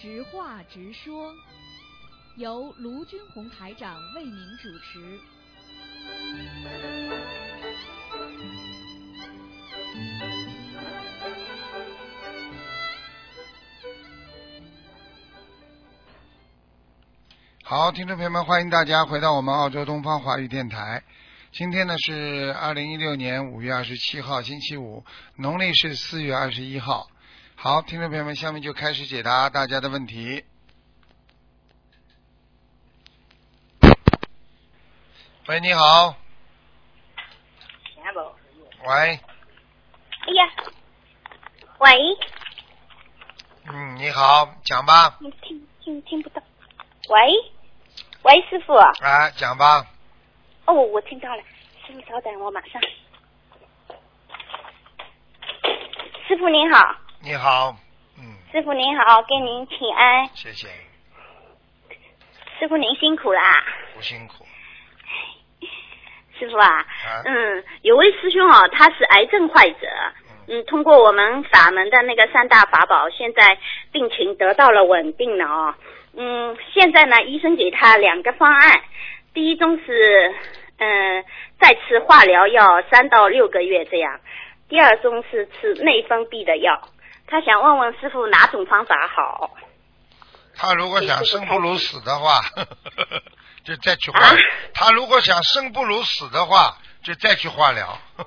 直话直说，由卢军红台长为您主持。好，听众朋友们，欢迎大家回到我们澳洲东方华语电台。今天呢是二零一六年五月二十七号，星期五，农历是四月二十一号。好，听众朋友们，下面就开始解答大家的问题。喂，你好。喂。哎呀，喂，嗯，你好，讲吧。你听听听不到。喂，喂，师傅。啊，讲吧。哦，我听到了，师傅稍等，我马上。师傅您好，你好，嗯，师傅您好，给您请安，谢谢，师傅您辛苦啦。不辛苦。师傅啊，啊嗯，有位师兄哦，他是癌症患者，嗯，通过我们法门的那个三大法宝，现在病情得到了稳定了哦。嗯，现在呢，医生给他两个方案，第一种是，嗯，再吃化疗药三到六个月这样，第二种是吃内分泌的药。他想问问师傅哪种方法好？他如果想生不如死的话，就再去化；啊他如果想生不如死的话，就再去化疗。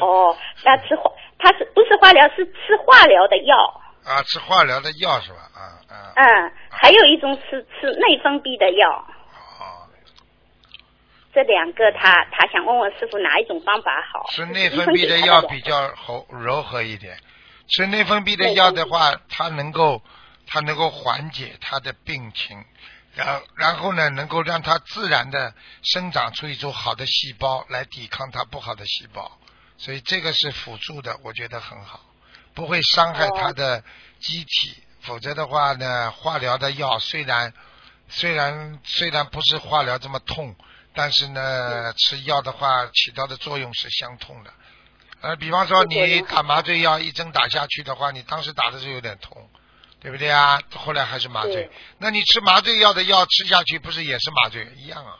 哦，那吃化，他是不是化疗？是吃化疗的药。啊，吃化疗的药是吧？啊啊。嗯，还有一种是吃内分泌的药，哦，这两个他他想问问师傅哪一种方法好？吃内分泌的药比较柔柔和一点。吃内分泌的药的话，它能够它能够缓解他的病情，然然后呢，能够让它自然的生长出一种好的细胞来抵抗它不好的细胞，所以这个是辅助的，我觉得很好，不会伤害它的机体。否则的话呢，化疗的药虽然虽然虽然不是化疗这么痛，但是呢，吃药的话起到的作用是相通的。呃，比方说你打麻醉药一针打下去的话，你当时打的是有点痛，对不对啊？后来还是麻醉。那你吃麻醉药的药吃下去，不是也是麻醉一样啊？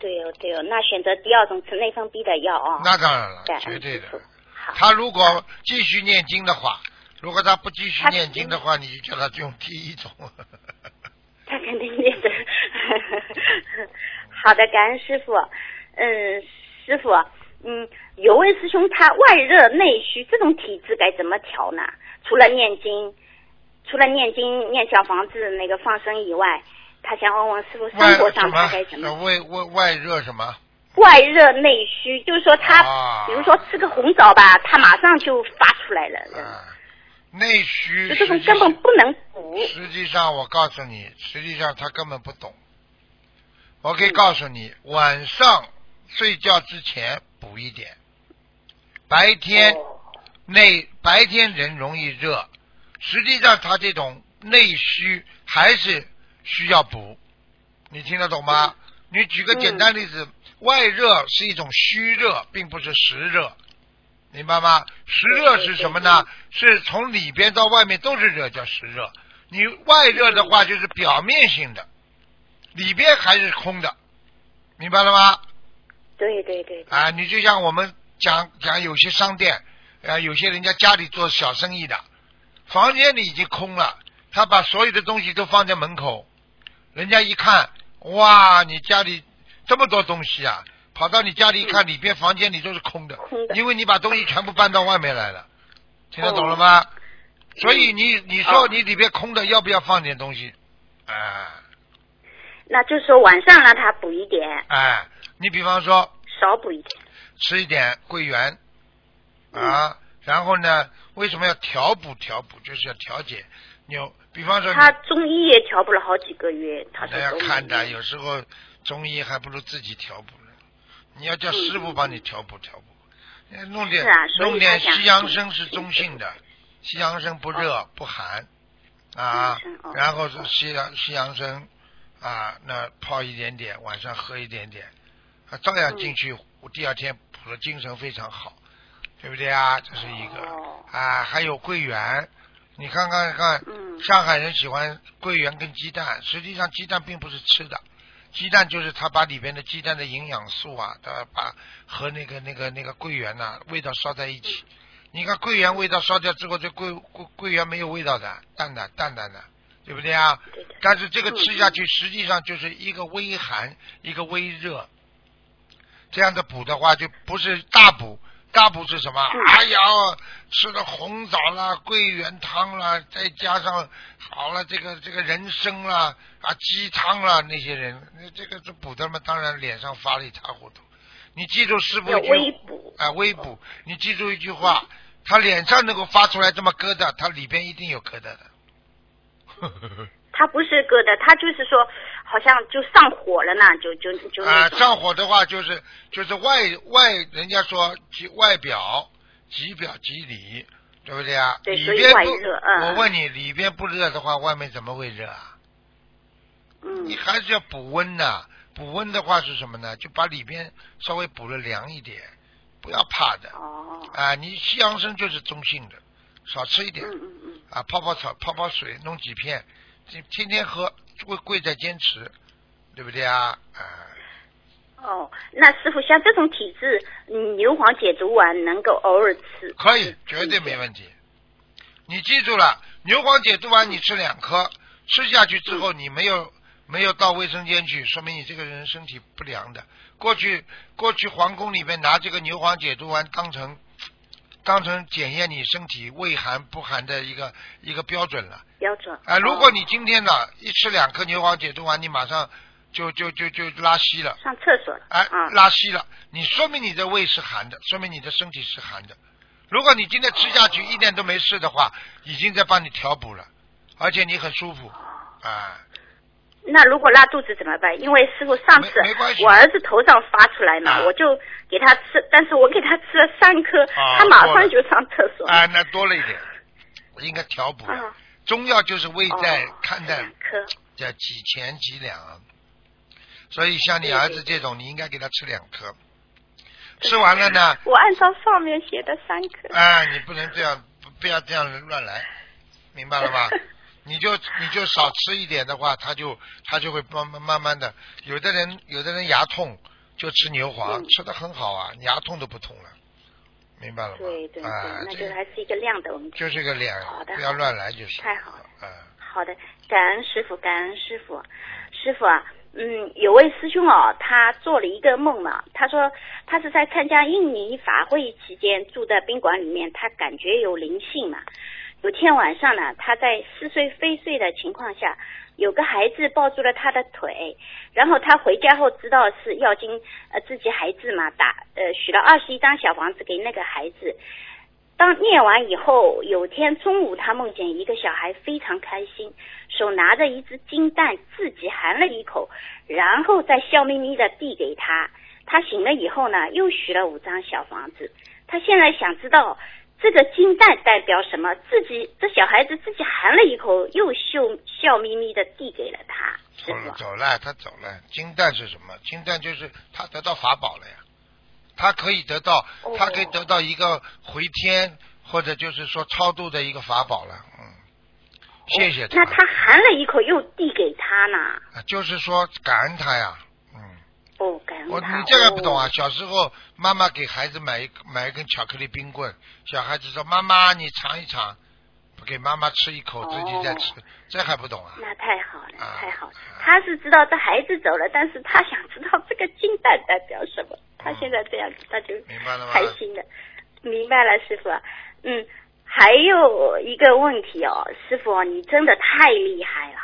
对哦对哦，那选择第二种吃内分泌的药哦。那当然了感，绝对的他如果继续念经的话，如果他不继续念经的话，你就叫他用第一种。他肯定念的。好的，感恩师傅。嗯，师傅，嗯，有位师兄他外热内虚，这种体质该怎么调呢？除了念经，除了念经、念小房子那个放生以外，他想问问师傅生活上他该怎？么？呃外外外热什么？外热内虚，就是说他，啊比如说吃个红枣吧，他马上就发出来了，啊，内虚这种实际根本不能补。实际上，我告诉你，实际上他根本不懂。我可以告诉你，晚上睡觉之前补一点，白天哦内白天人容易热，实际上他这种内虚还是需要补。你听得懂吗？你举个简单例子，外热是一种虚热，并不是实热，明白吗？实热是什么呢？是从里边到外面都是热，叫实热。你外热的话就是表面性的，里边还是空的，明白了吗？对对对，对啊，你就像我们讲讲有些商店，啊，有些人家家里做小生意的，房间里已经空了，他把所有的东西都放在门口，人家一看，哇，你家里这么多东西啊，跑到你家里一看，里边房间里都是空的，空的因为你把东西全部搬到外面来了，听得懂了吗？所以你你说哦你里边空的，要不要放点东西？哎那就是说晚上让他补一点，哎，你比方说少补一点。吃一点桂圆嗯啊，然后呢，为什么要调补调补？就是要调节。你有，比方说他中医也调补了好几个月，他说那要看的，有时候中医还不如自己调补呢。你要叫师傅帮你调补调补，呃弄点啊弄点西洋参是中性的，西洋参不热不寒啊然后是西洋西洋参啊，那泡一点点，晚上喝一点点，啊，照样进去，第二天补的精神非常好，对不对啊？这是一个。哦。啊，还有桂圆，你看看看，嗯。上海人喜欢桂圆跟鸡蛋，实际上鸡蛋并不是吃的，鸡蛋就是它把里边的鸡蛋的营养素啊，它把和那个那个那个桂圆呐、味道烧在一起。你看桂圆味道烧掉之后，这桂桂桂圆没有味道的，淡的淡淡的，对不对啊？但是这个吃下去，实际上就是一个微寒，一个微热，这样的补的话，就不是大补。大补是什么？嗯哎呀，吃了红枣啦、桂圆汤啦，再加上好了这个这个人参啦、啊鸡汤啦，那些人，那这个这补的嘛，当然脸上发了一塌糊涂。你记住师傅要一句微补。啊，微补，你记住一句话，他脸上能够发出来这么疙瘩，他里边一定有疙瘩的。他不是割的，他就是说好像就上火了呢，就就就啊，种。上火的话就是就是外外，人家说即外表即表即里，对不对啊？对所以里边不，外热嗯我问你，里边不热的话，外面怎么会热啊？嗯你还是要补温呐、补温的话是什么呢？就把里边稍微补了凉一点，不要怕的哦，啊。你西洋参就是中性的，少吃一点嗯嗯嗯，啊，泡泡草、泡泡水，弄几片，天天天喝，贵贵在坚持，对不对啊？啊。哦，那师傅像这种体质，嗯牛黄解毒丸能够偶尔吃？可以，绝对没问题。你记住了，牛黄解毒丸你吃两颗，吃下去之后你没有没有到卫生间去，说明你这个人身体不良的。过去过去皇宫里面拿这个牛黄解毒丸当成当成检验你身体胃寒不寒的一个一个标准了。标准。啊，如果哦你今天呢一吃两颗牛黄解毒丸，你马上就就就就拉稀了。上厕所了，哎啊，，拉稀了，你说明你的胃是寒的，说明你的身体是寒的。如果你今天吃下去一点都没事的话，已经在帮你调补了，而且你很舒服啊。那如果拉肚子怎么办？因为师傅上次我儿子头上发出来嘛，啊。我就给他吃，但是我给他吃了三颗，啊他马上就上厕所。啊，那多了一点，我应该调补中药就是胃在哦看待叫几钱几两，所以像你儿子这种，你应该给他吃两颗。吃完了呢，我按照上面写的三颗。啊，你不能这样，不不要这样乱来，明白了吗？你就你就少吃一点的话，他就他就会慢慢慢慢的，有的人有的人牙痛就吃牛黄，嗯吃的很好啊，牙痛都不痛了，明白了吗？对对对，啊，那这就还是一个量的问题。就是个量好，的不要乱来就是。太好了。啊，好的，感恩师傅，感恩师傅。师傅啊，嗯，有位师兄哦，他做了一个梦嘛，他说他是在参加印尼法会期间住在宾馆里面，他感觉有灵性嘛。有天晚上呢，他在似睡非睡的情况下，有个孩子抱住了他的腿，然后他回家后知道是要经呃自己孩子嘛，打呃许了二十一张小房子给那个孩子，当念完以后，有天中午，他梦见一个小孩非常开心，手拿着一只金蛋，自己含了一口，然后再笑眯眯的递给他。他醒了以后呢，又许了五张小房子。他现在想知道这个金蛋代表什么？自己这小孩子自己含了一口，又笑笑眯眯的递给了他。走了，走了，他走了。金蛋是什么？金蛋就是他得到法宝了呀，他可以得到，哦他可以得到一个回天或者就是说超度的一个法宝了。嗯，谢谢他。那他含了一口又递给他呢？啊就是说感恩他呀。嗯，哦，感恩你这个不懂啊？哦小时候妈妈给孩子买一买一根巧克力冰棍，小孩子说妈妈你尝一尝，不给妈妈吃一口，自己再吃，这还不懂啊？那太好了，啊太好了。他是知道这孩子走了，但是他想知道这个金蛋代表什么。他现在这样子，他就明白了吗？开心了。明白了，师傅。嗯，还有一个问题哦，师傅，你真的太厉害了。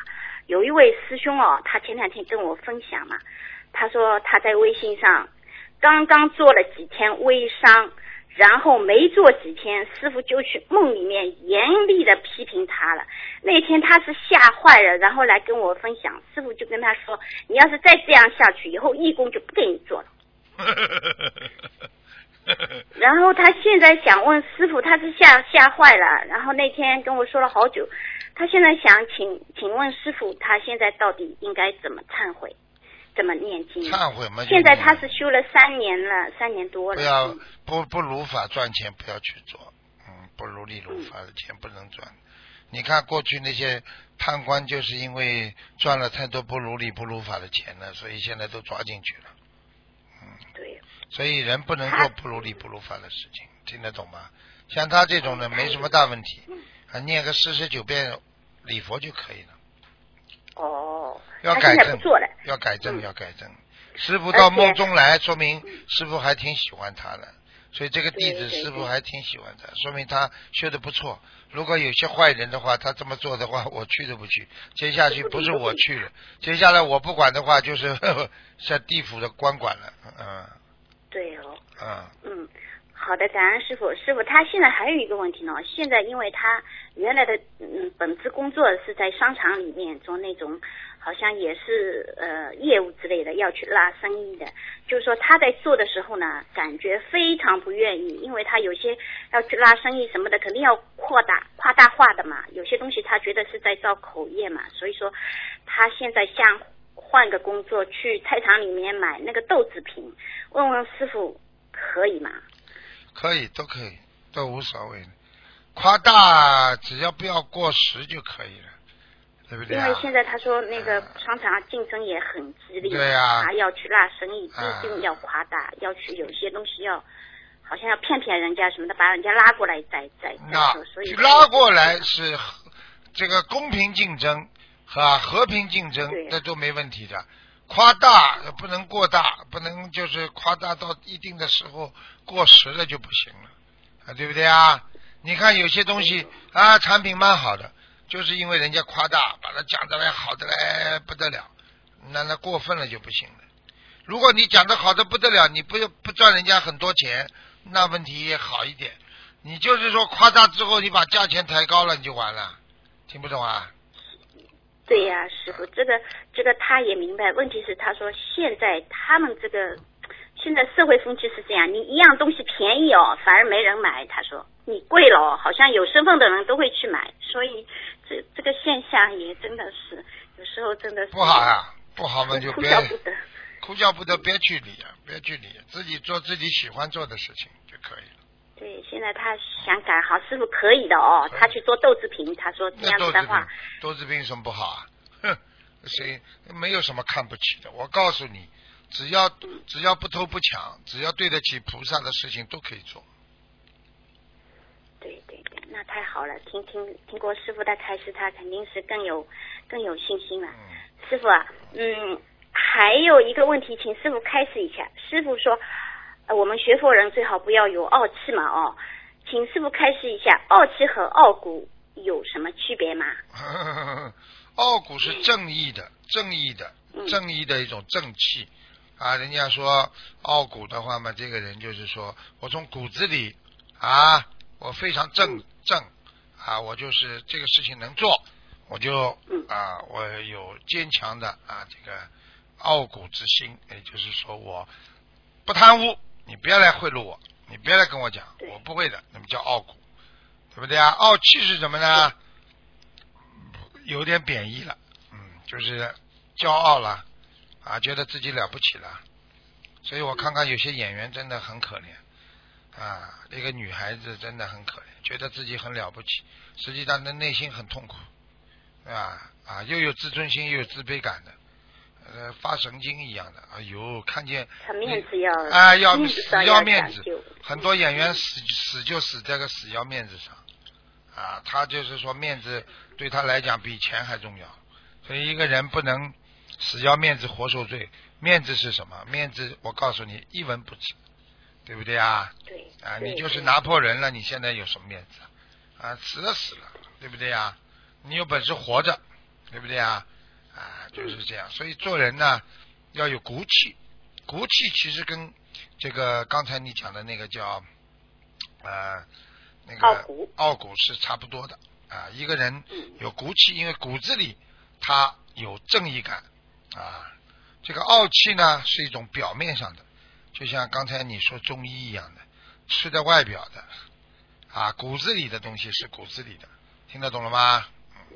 有一位师兄哦，他前两天跟我分享嘛，他说他在微信上刚刚做了几天微商，然后没做几天，师傅就去梦里面严厉的批评他了。那天他是吓坏了，然后来跟我分享，师傅就跟他说，你要是再这样下去，以后义工就不给你做了。然后他现在想问师傅，他是吓吓坏了，然后那天跟我说了好久，他现在想请请问师傅，他现在到底应该怎么忏悔，怎么念经？忏悔嘛。现在他是修了三年了，三年多了。不要嗯不不如法赚钱，不要去做。嗯，不如理如法的钱不能赚。你看过去那些贪官，就是因为赚了太多不如理不如法的钱了，所以现在都抓进去了。嗯对，所以人不能做不如理不如法的事情，听得懂吗？像他这种的没什么大问题，啊，念个四十九遍礼佛就可以了。哦，要改正。要改正，嗯要改正。师傅到梦中来，说明师傅还挺喜欢他的，所以这个弟子师傅还挺喜欢他，说明他修的不错。如果有些坏人的话，他这么做的话，我去都不去。接下去不是我去了，接下来我不管的话，就是 像地府的官管了。嗯对哦，嗯，嗯，好的，感恩师傅。师傅，他现在还有一个问题呢，现在因为他原来的嗯本职工作是在商场里面做那种，好像也是呃业务之类的，要去拉生意的。就是说他在做的时候呢，感觉非常不愿意，因为他有些要去拉生意什么的，肯定要扩大夸大化的嘛。有些东西他觉得是在造口业嘛，所以说他现在想换个工作，去菜场里面买那个豆制品，问问师傅可以吗？可以，都可以，都无所谓。夸大只要不要过时就可以了，对不对啊？因为现在他说那个啊商场竞争也很激烈，对呀他要去拉生意，啊一定要夸大，要去有些东西要，好像要骗骗人家什么的，把人家拉过来再再拉过来是这个公平竞争和和平竞争对，那都没问题的。夸大不能过大，不能就是夸大到一定的时候过时了就不行了，啊，对不对啊？你看有些东西啊，产品蛮好的，就是因为人家夸大，把它讲的来好的来不得了，那那过分了就不行了。如果你讲的好的不得了，你不不赚人家很多钱，那问题也好一点。你就是说夸大之后，你把价钱抬高了，你就完了，听不懂啊？对呀、师傅，这个这个他也明白。问题是他说现在他们这个现在社会风气是这样，你一样东西便宜哦，反而没人买。他说你贵了哦，好像有身份的人都会去买，所以这这个现象也真的是有时候真的是不好呀、不好嘛就哭别笑不得。哭笑不得，别去理啊，别去理，自己做自己喜欢做的事情就可以了。对，现在他想改好，师傅可以的哦。他去做豆制品，他说这样子的话，，豆制品有什么不好啊？哼，谁没有什么看不起的？我告诉你，只要只要不偷不抢，只要对得起菩萨的事情都可以做。对对对，那太好了。听听听过师傅的开示，他肯定是更有更有信心了。嗯，师傅啊，嗯，还有一个问题，请师傅开示一下。师傅说，呃，我们学佛人最好不要有傲气嘛，哦，请师傅开示一下，傲气和傲骨有什么区别吗？傲骨是正义的，正义的，嗯正义的一种正气啊。人家说傲骨的话嘛，这个人就是说我从骨子里啊，我非常正正啊，我就是这个事情能做，我就嗯啊，我有坚强的啊这个傲骨之心，也就是说我不贪污，你不要来贿赂我，你不要来跟我讲，我不会的，那么叫傲骨，对不对啊？傲气是什么呢？有点贬义了，嗯，就是骄傲了，啊，觉得自己了不起了，所以我看看有些演员真的很可怜，啊，一个女孩子真的很可怜，觉得自己很了不起，实际上的内心很痛苦，啊啊，又有自尊心又有自卑感的，呃，发神经一样的，哎呦，看见他面子要啊，要死要面子，很多演员死死就死在个死要面子上，啊，他就是说面子对他来讲比钱还重要，所以一个人不能死要面子活受罪。面子是什么？面子我告诉你，一文不值，对不对啊？对啊，你就是拿破仑了，你现在有什么面子啊？啊，死了死了，对不对啊？你有本事活着，对不对啊？啊，就是这样。所以做人呢，要有骨气。骨气其实跟这个刚才你讲的那个叫呃那个傲骨傲骨是差不多的啊。一个人嗯有骨气，因为骨子里他有正义感啊。这个傲气呢是一种表面上的，就像刚才你说中医一样的，吃在外表的啊，骨子里的东西是骨子里的，听得懂了吗？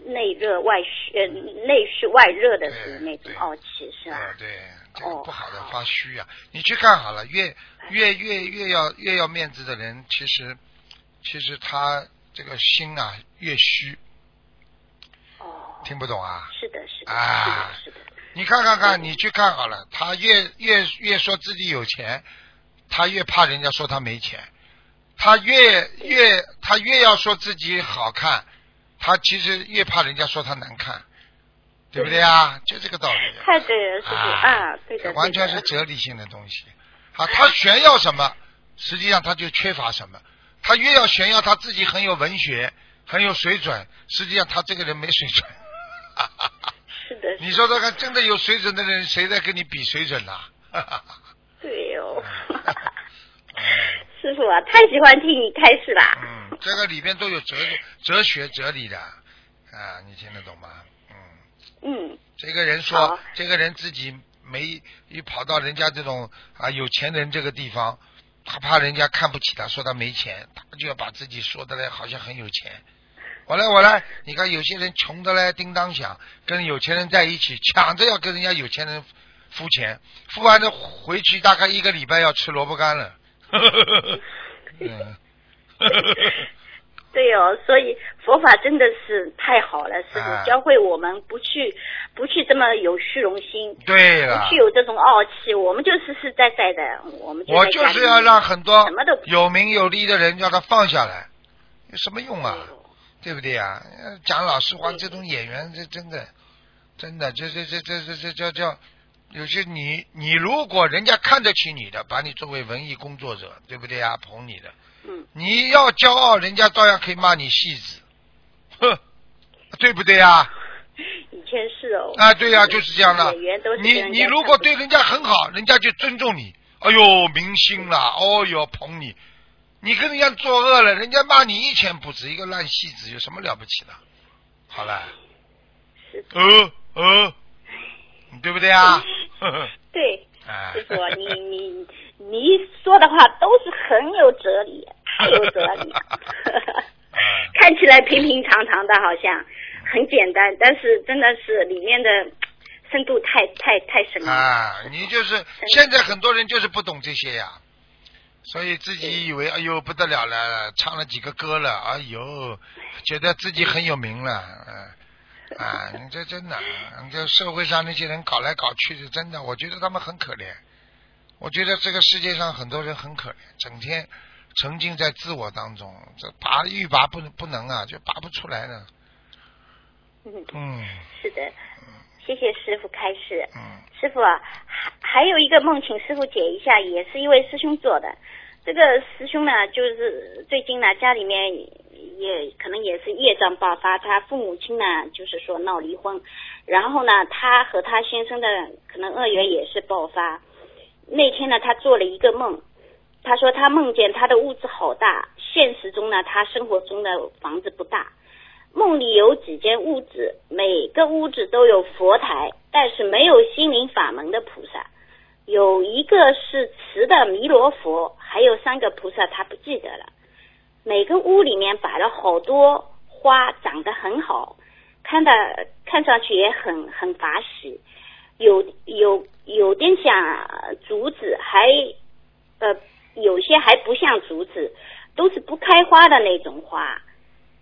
内热外虚，呃，内虚外热的那种对傲气，是吧？啊，对，这个哦不好的发虚啊。你去看好了，越越越越要越要面子的人，其实其实他这个心啊越虚哦听不懂啊？是的，是的，啊是的，是的，你看看看，你去看好了，他越越越说自己有钱，他越怕人家说他没钱，他越越他越要说自己好看，他其实越怕人家说他难看，对不对啊？就这个道理。太对了，师傅啊，对的，完全是哲理性的东西。啊，他炫耀什么，实际上他就缺乏什么。他越要炫耀他自己很有文学、很有水准，实际上他这个人没水准。是的，你说说看，真的有水准的人，谁在跟你比水准呐、对哦。嗯师傅啊，太喜欢听你开示啦。嗯，这个里边都有哲哲学哲理的啊，你听得懂吗？嗯，嗯，这个人说，这个人自己没一跑到人家这种啊有钱人这个地方，他怕人家看不起他，说他没钱，他就要把自己说的嘞好像很有钱。我来，我来，你看有些人穷的嘞叮当响，跟有钱人在一起，抢着要跟人家有钱人付钱，付完了回去大概一个礼拜要吃萝卜干了。嗯，对哦，所以佛法真的是太好了，师啊傅教会我们不去不去这么有虚荣心，对了。不去，有这种傲气，我们就实实在在的，我们就我就是要让很多什么都有名有利的人让他放下来，有什么用啊？对不对啊？呃讲老实话，这种演员这真的，真的，这这这这这这叫叫，有些你你如果人家看得起你的，把你作为文艺工作者，对不对啊？捧你的，嗯，你要骄傲，人家照样可以骂你戏子，哼，对不对啊？以前是哦。啊，对呀、就是这样的你你如果对人家很好，人家就尊重你。哎呦，明星啦，哦哟，捧你。你跟人家作恶了，人家骂你一钱不值，一个烂戏子，有什么了不起的？好了，呃呃，对不对啊？对，哎师傅，你你你说的话都是很有哲理，太有哲理。看起来平平常常的，好像很简单，但是真的是里面的深度太太太深了。啊，你就是现在很多人就是不懂这些呀，所以自己以为哎呦不得了了，唱了几个歌了，哎呦，觉得自己很有名了，嗯、啊，你这真的，你这社会上那些人搞来搞去的，真的，我觉得他们很可怜。我觉得这个世界上很多人很可怜，整天沉浸在自我当中，这拔欲拔不不能啊，就拔不出来了。嗯，嗯是的，谢谢师傅开示。嗯，师傅啊，还还有一个梦，请师傅解一下，也是一位师兄做的。这个师兄呢，就是最近呢，家里面也可能也是业障爆发，他父母亲呢，就是说闹离婚，然后呢，他和他先生的可能恶缘也是爆发。那天呢，他做了一个梦，他说他梦见他的屋子好大，现实中呢，他生活中的房子不大。梦里有几间屋子，每个屋子都有佛台，但是没有心灵法门的菩萨。有一个是瓷的弥罗佛，还有三个菩萨，他不记得了。每个屋里面摆了好多花，长得很好，看的看上去也很很法喜。有有有点像竹子，还呃有些还不像竹子，都是不开花的那种花。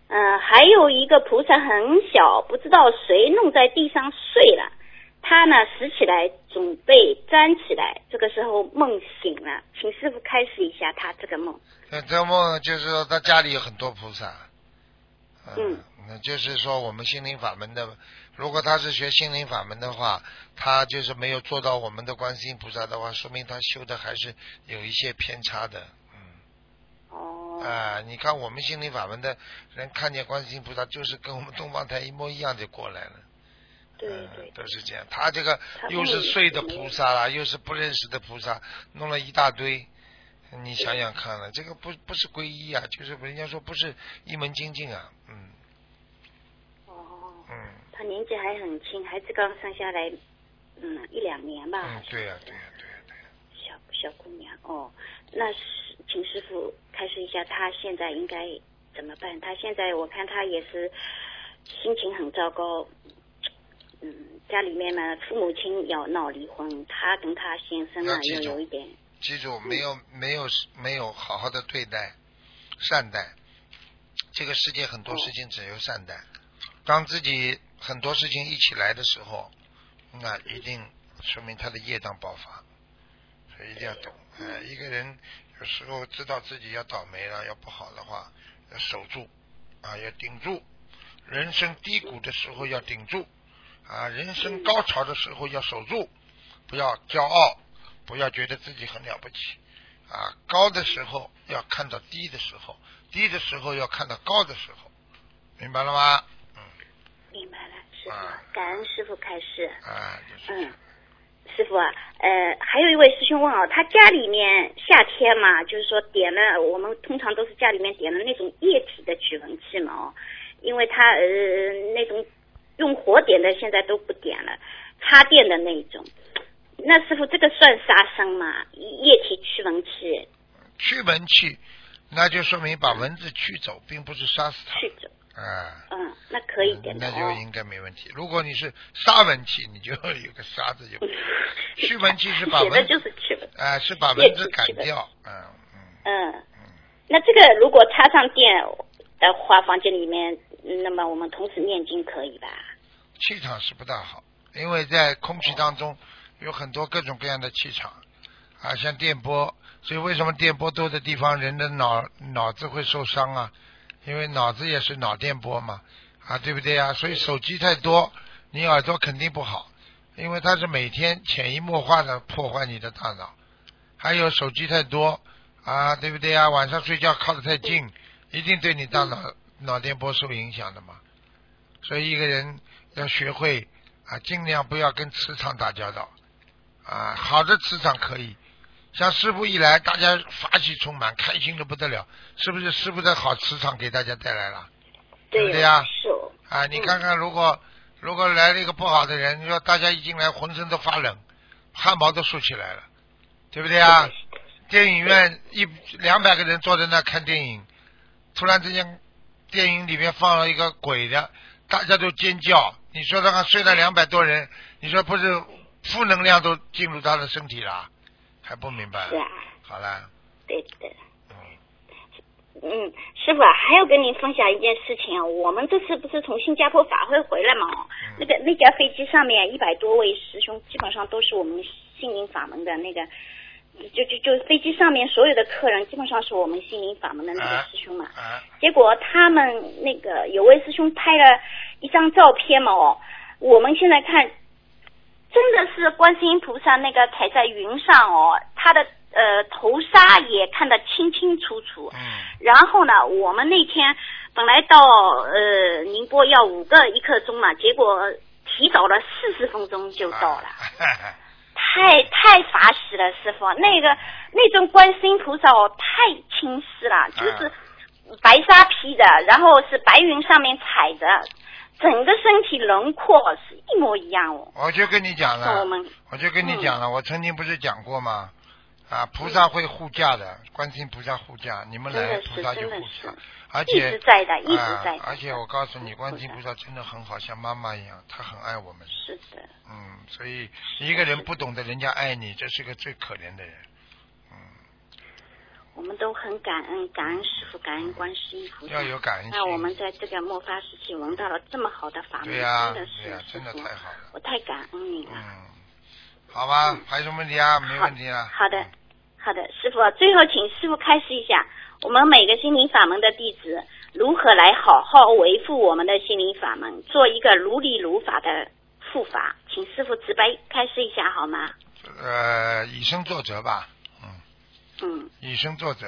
嗯、还有一个菩萨很小，不知道谁弄在地上睡了。他呢拾起来，准备粘起来。这个时候梦醒了，请师傅开始一下他这个梦。那这梦就是说他家里有很多菩萨，嗯，那就是说我们心灵法门的，如果他是学心灵法门的话，他就是没有做到我们的观世音菩萨的话，说明他修的还是有一些偏差的，嗯，哦，啊，你看我们心灵法门的人看见观世音菩萨，就是跟我们东方台一模一样就过来了。对嗯对，都是这样。他这个又是梦里睡的菩萨啦，又是不认识的菩萨，弄了一大堆。你想想看了，这个不不是皈依啊，就是人家说不是一门精进啊，嗯哦，嗯他年纪还很轻，孩子刚生下来，嗯，一两年吧。嗯，对呀、是对呀、对呀、对呀、小小姑娘哦，那是请师傅开示一下，她现在应该怎么办？她现在我看她也是心情很糟糕，嗯，家里面嘛父母亲要闹离婚，他跟他先生呢要有一点，记住，没有没有没有好好的对待、善待，这个世界很多事情只有善待。当自己很多事情一起来的时候，那一定说明他的业障爆发，所以一定要懂。呃，一个人有时候知道自己要倒霉了，要不好的话，要守住啊，要顶住。人生低谷的时候要顶住啊，人生高潮的时候要守住，不要骄傲，不要觉得自己很了不起啊。高的时候要看到低的时候，低的时候要看到高的时候，明白了吗？嗯。明白了，师傅啊，感恩师傅开示。啊，就是嗯，师傅啊，呃，还有一位师兄问哦，他家里面夏天嘛，就是说点了，我们通常都是家里面点了那种液体的驱蚊器嘛哦，因为他呃那种用火点的现在都不点了，插电的那种。那师傅这个算杀生吗？液体驱蚊器驱蚊器，那就说明把蚊子驱走，并不是杀死它。驱走，啊。嗯，那可以点的哦。那就应该没问题。如果你是杀蚊器，你就有个杀字就。驱蚊器是把蚊就是驱蚊。啊、是把蚊子赶掉，嗯嗯。嗯，那这个如果插上电的话，房间里面，那么我们同时念经可以吧？气场是不大好，因为在空气当中有很多各种各样的气场啊，像电波，所以为什么电波多的地方人的脑脑子会受伤啊？因为脑子也是脑电波嘛，啊，对不对啊？所以手机太多，你耳朵肯定不好，因为它是每天潜移默化的破坏你的大脑。还有手机太多啊，对不对啊？晚上睡觉靠得太近，一定对你大脑脑电波受影响的嘛。所以一个人要学会啊，尽量不要跟磁场打交道啊。好的磁场可以，像师傅一来，大家法喜充满，开心的不得了，是不是？师傅的好磁场给大家带来了，对不对呀、是哦。啊，你看看，如果如果来了一个不好的人，你说大家一进来浑身都发冷，汗毛都竖起来了，对不对啊？电影院一两百个人坐在那看电影，突然之间电影里面放了一个鬼的，大家都尖叫。你说让他睡了两百多人，你说不是负能量都进入他的身体了，还不明白是？啊，好了，对的。嗯，嗯，师傅啊，还要跟您分享一件事情啊，我们这次不是从新加坡法会回来嘛？那个那架飞机上面一百多位师兄，基本上都是我们心灵法门的那个，就就就飞机上面所有的客人，基本上是我们心灵法门的那个啊师兄嘛。啊，结果他们那个有位师兄拍了一张照片嘛，哦，我们现在看，真的是观世音菩萨那个踩在云上哦，他的呃头纱也看得清清楚楚。嗯，然后呢，我们那天本来到呃宁波要五个一刻钟嘛，结果提早了四十分钟就到了。啊太太法喜了，师傅，那个那尊观世音菩萨哦，太清晰了，就是白纱披的，然后是白云上面踩着，整个身体轮廓是一模一样哦。我就跟你讲了我就跟你讲了，我曾经不是讲过吗？啊，菩萨会护驾的，观世音菩萨护驾，你们来菩萨就护驾，而一且直在的，一直啊在的。而且我告诉你，观世音菩菩萨真的很好，像妈妈一样，她很爱我们。是的，嗯，所以一个人不懂得人家爱你，这是个最可怜的人。嗯，我们都很感恩，感恩师傅，感恩观世音菩萨。要有感恩心。那我们在这个末发时期闻到了这么好的法门，对呀、真的是真的太好了。我太感恩你了。嗯，好吧，还有什么问题啊？没问题了。嗯好的，好的，师傅，最后请师傅开示一下，我们每个心灵法门的弟子如何来好好维护我们的心灵法门，做一个如理如法的护法，请师傅直白开示一下好吗？呃，以身作则吧，嗯，嗯，以身作则，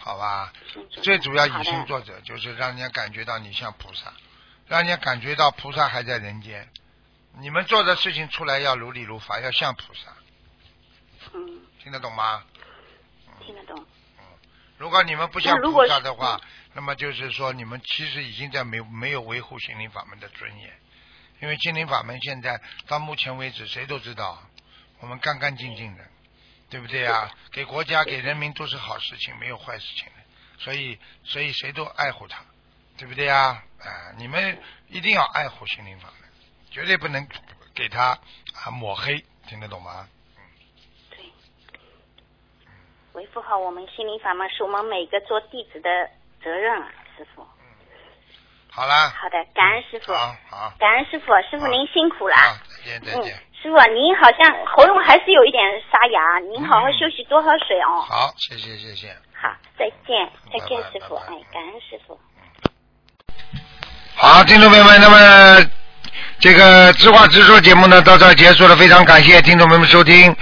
好吧。最主要以身作则，就是让人家感觉到你像菩萨，让人家感觉到菩萨还在人间。你们做的事情出来要如理如法，要像菩萨，嗯，听得懂吗？听得懂。嗯。如果你们不像菩萨的话，那么就是说你们其实已经在没没有维护心灵法门的尊严，因为心灵法门现在到目前为止谁都知道，我们干干净净的，对不对啊？给国家给人民都是好事情，没有坏事情的，所以所以谁都爱护他，对不对啊？啊，你们一定要爱护心灵法门，绝对不能给他啊抹黑，听得懂吗？对，维护好我们心灵法门是我们每个做弟子的责任啊，师傅。好啦，好的，感恩师傅，好好，感恩师傅，师傅您辛苦了。好，再见再嗯见。，师傅您好像喉咙还是有一点沙哑，您好好休息，多喝水哦。好，谢谢谢谢。好，再见，再见师傅，哎，感恩师傅。好，听众朋友们，那么这个知话直说节目呢到这结束了，非常感谢听众朋友们收听。